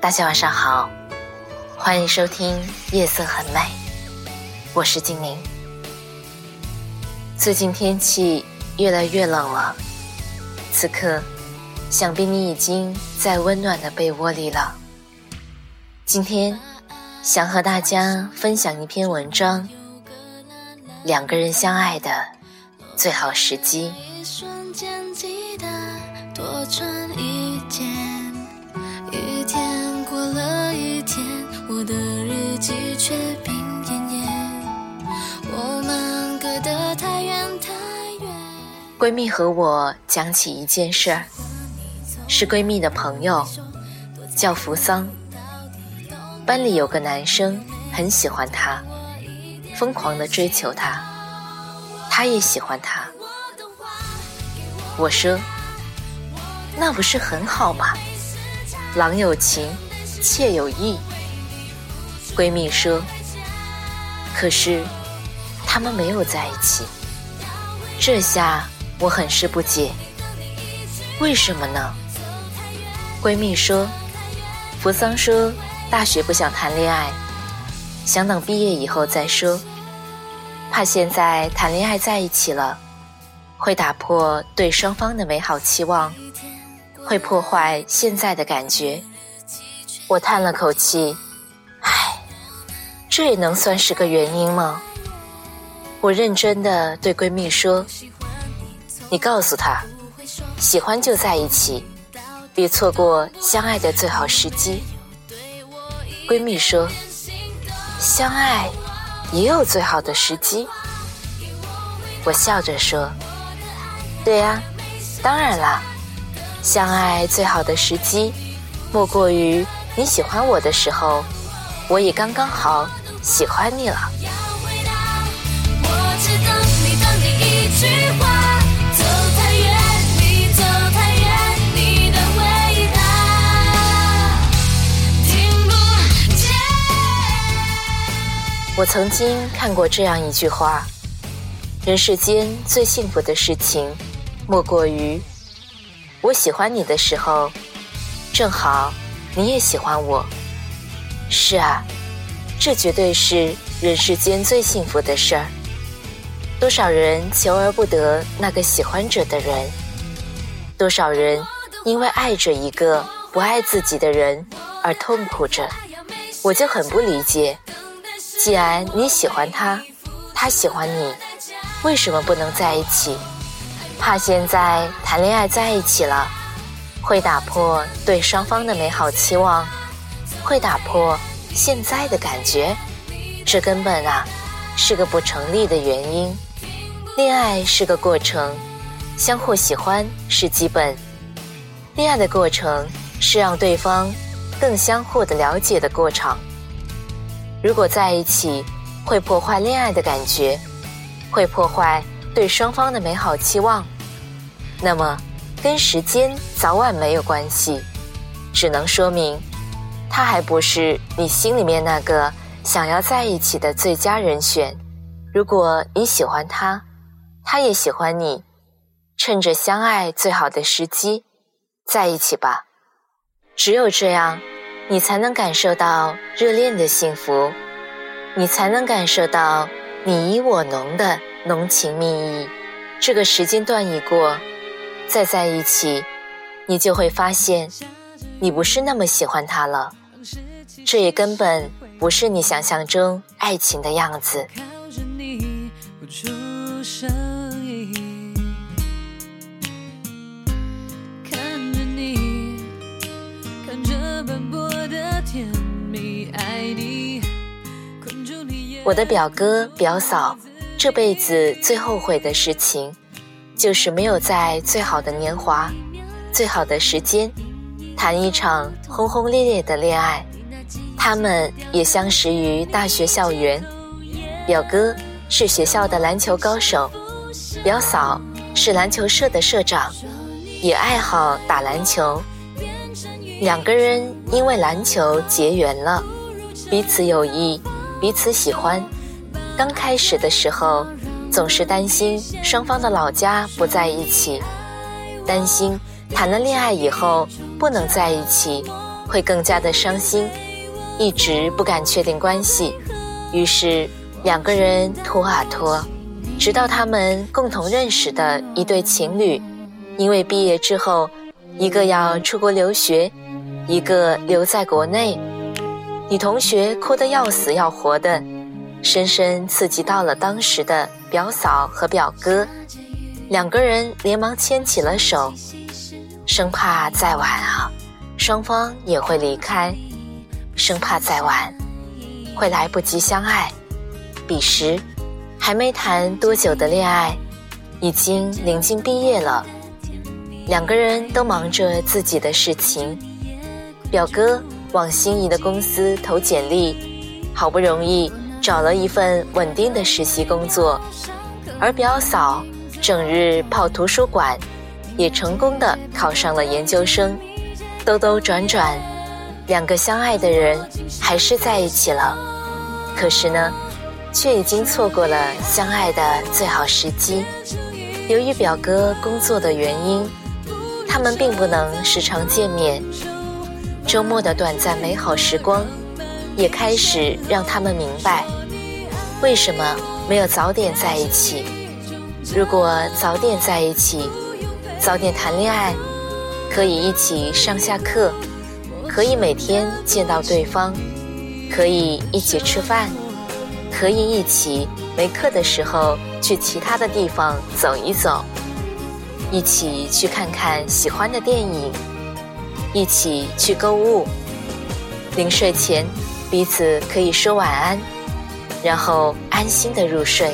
大家晚上好，欢迎收听《夜色很美》，我是精灵。最近天气越来越冷了，此刻想必你已经在温暖的被窝里了。今天想和大家分享一篇文章：两个人相爱的最好时机。天过了一天，我的日记却冰冰。我们隔得太远太远闺蜜和我讲起一件事儿，是闺蜜的朋友，叫扶桑。班里有个男生很喜欢她，疯狂的追求她，她也喜欢他。我说，那不是很好吗？郎有情，妾有意。闺蜜说，可是他们没有在一起。这下。我很是不解，为什么呢？闺蜜说，扶桑说大学不想谈恋爱，想等毕业以后再说，怕现在谈恋爱在一起了，会打破对双方的美好期望，会破坏现在的感觉。我叹了口气，唉，这也能算是个原因吗？我认真的对闺蜜说。你告诉他，喜欢就在一起，别错过相爱的最好时机。闺蜜说，相爱也有最好的时机。我笑着说，对呀，当然啦，相爱最好的时机，莫过于你喜欢我的时候，我也刚刚好喜欢你了。我曾经看过这样一句话：人世间最幸福的事情，莫过于我喜欢你的时候，正好你也喜欢我。是啊，这绝对是人世间最幸福的事儿。多少人求而不得那个喜欢者的人，多少人因为爱着一个不爱自己的人而痛苦着，我就很不理解。既然你喜欢他，他喜欢你，为什么不能在一起？怕现在谈恋爱在一起了，会打破对双方的美好期望，会打破现在的感觉，这根本啊是个不成立的原因。恋爱是个过程，相互喜欢是基本，恋爱的过程是让对方更相互的了解的过程。如果在一起会破坏恋爱的感觉，会破坏对双方的美好期望，那么跟时间早晚没有关系，只能说明他还不是你心里面那个想要在一起的最佳人选。如果你喜欢他，他也喜欢你，趁着相爱最好的时机在一起吧。只有这样。你才能感受到热恋的幸福，你才能感受到你依我浓的浓情蜜意。这个时间段一过，再在一起，你就会发现，你不是那么喜欢他了。这也根本不是你想象中爱情的样子。我的表哥表嫂这辈子最后悔的事情，就是没有在最好的年华、最好的时间，谈一场轰轰烈烈的恋爱。他们也相识于大学校园。表哥是学校的篮球高手，表嫂是篮球社的社长，也爱好打篮球。两个人因为篮球结缘了，彼此有意，彼此喜欢。刚开始的时候，总是担心双方的老家不在一起，担心谈了恋爱以后不能在一起，会更加的伤心，一直不敢确定关系，于是。两个人拖啊拖，直到他们共同认识的一对情侣，因为毕业之后，一个要出国留学，一个留在国内，女同学哭得要死要活的，深深刺激到了当时的表嫂和表哥，两个人连忙牵起了手，生怕再晚啊，双方也会离开，生怕再晚，会来不及相爱。彼时，还没谈多久的恋爱，已经临近毕业了。两个人都忙着自己的事情。表哥往心仪的公司投简历，好不容易找了一份稳定的实习工作；而表嫂整日泡图书馆，也成功的考上了研究生。兜兜转转，两个相爱的人还是在一起了。可是呢？却已经错过了相爱的最好时机。由于表哥工作的原因，他们并不能时常见面。周末的短暂美好时光，也开始让他们明白，为什么没有早点在一起。如果早点在一起，早点谈恋爱，可以一起上下课，可以每天见到对方，可以一起吃饭。可以一起没课的时候去其他的地方走一走，一起去看看喜欢的电影，一起去购物。临睡前，彼此可以说晚安，然后安心的入睡。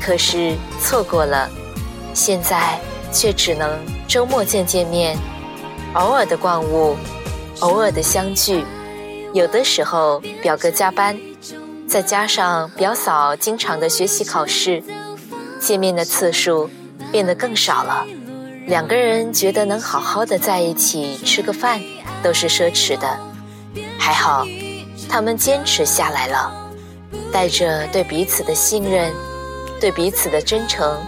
可是错过了，现在却只能周末见见面，偶尔的逛物，偶尔的相聚。有的时候表哥加班。再加上表嫂经常的学习考试，见面的次数变得更少了。两个人觉得能好好的在一起吃个饭都是奢侈的。还好，他们坚持下来了，带着对彼此的信任、对彼此的真诚、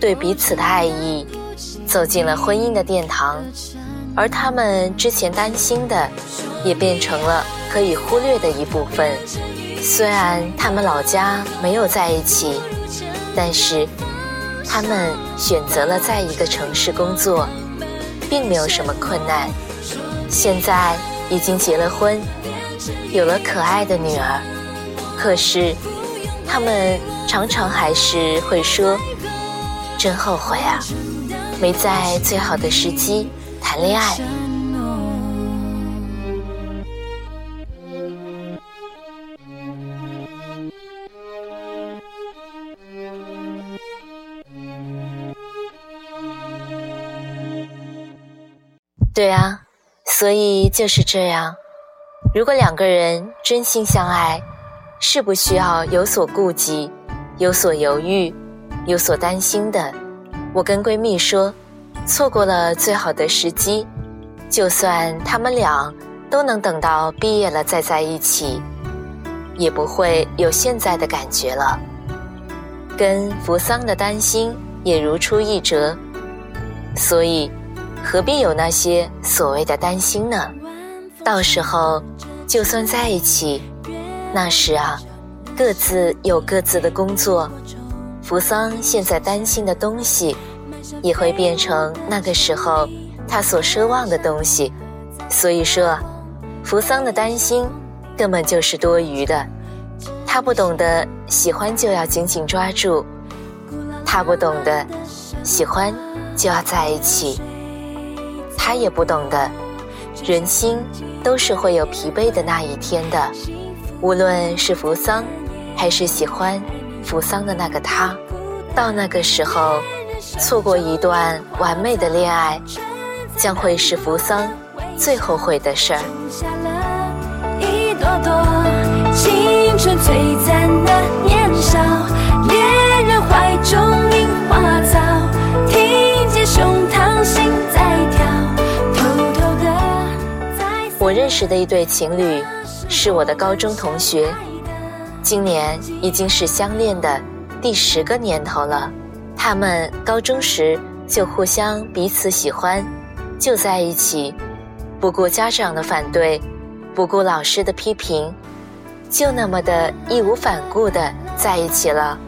对彼此的爱意，走进了婚姻的殿堂。而他们之前担心的，也变成了可以忽略的一部分。虽然他们老家没有在一起，但是他们选择了在一个城市工作，并没有什么困难。现在已经结了婚，有了可爱的女儿，可是他们常常还是会说：“真后悔啊，没在最好的时机谈恋爱。”对啊，所以就是这样。如果两个人真心相爱，是不需要有所顾忌、有所犹豫、有所担心的。我跟闺蜜说，错过了最好的时机，就算他们俩都能等到毕业了再在一起，也不会有现在的感觉了。跟扶桑的担心也如出一辙，所以。何必有那些所谓的担心呢？到时候就算在一起，那时啊，各自有各自的工作。扶桑现在担心的东西，也会变成那个时候他所奢望的东西。所以说，扶桑的担心根本就是多余的。他不懂得喜欢就要紧紧抓住，他不懂得喜欢就要在一起。他也不懂得，人心都是会有疲惫的那一天的。无论是扶桑，还是喜欢扶桑的那个他，到那个时候，错过一段完美的恋爱，将会是扶桑最后悔的事儿。多，青春璀的一对情侣，是我的高中同学，今年已经是相恋的第十个年头了。他们高中时就互相彼此喜欢，就在一起，不顾家长的反对，不顾老师的批评，就那么的义无反顾的在一起了。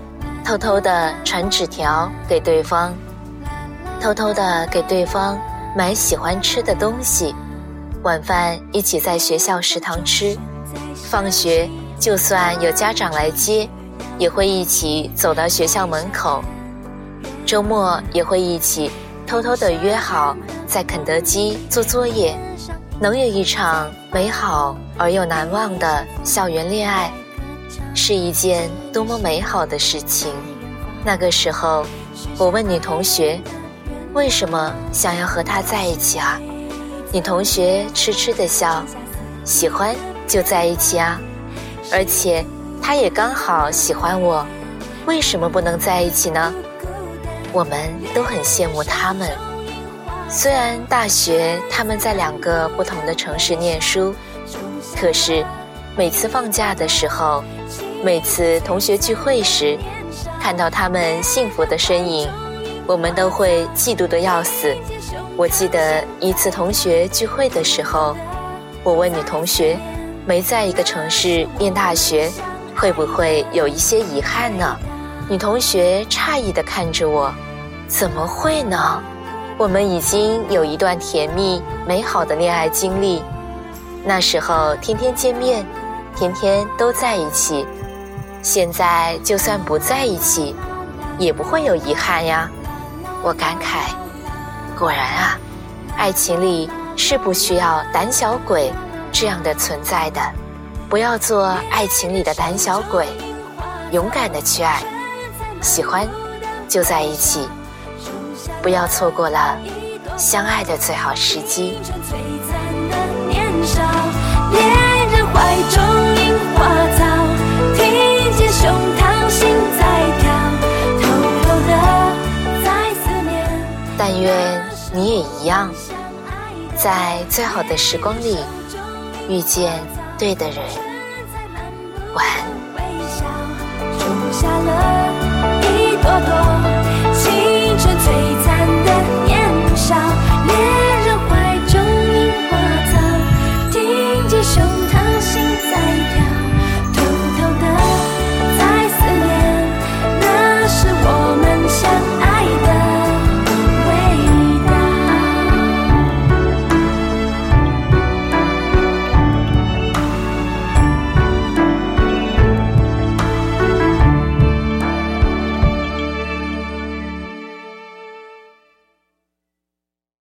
偷偷的传纸条给对方，偷偷的给对方买喜欢吃的东西，晚饭一起在学校食堂吃，放学就算有家长来接，也会一起走到学校门口。周末也会一起偷偷的约好在肯德基做作业，能有一场美好而又难忘的校园恋爱，是一件多么美好的事情。那个时候，我问女同学，为什么想要和他在一起啊？女同学痴痴的笑，喜欢就在一起啊，而且他也刚好喜欢我，为什么不能在一起呢？我们都很羡慕他们。虽然大学他们在两个不同的城市念书，可是每次放假的时候，每次同学聚会时，看到他们幸福的身影，我们都会嫉妒的要死。我记得一次同学聚会的时候，我问女同学，没在一个城市念大学，会不会有一些遗憾呢？女同学诧异地看着我。怎么会呢？我们已经有一段甜蜜美好的恋爱经历，那时候天天见面，天天都在一起。现在就算不在一起，也不会有遗憾呀。我感慨，果然啊，爱情里是不需要胆小鬼这样的存在的。不要做爱情里的胆小鬼，勇敢的去爱，喜欢就在一起。不要错过了相爱的最好时机。但一样，在最好的时光里遇见对的人。晚安。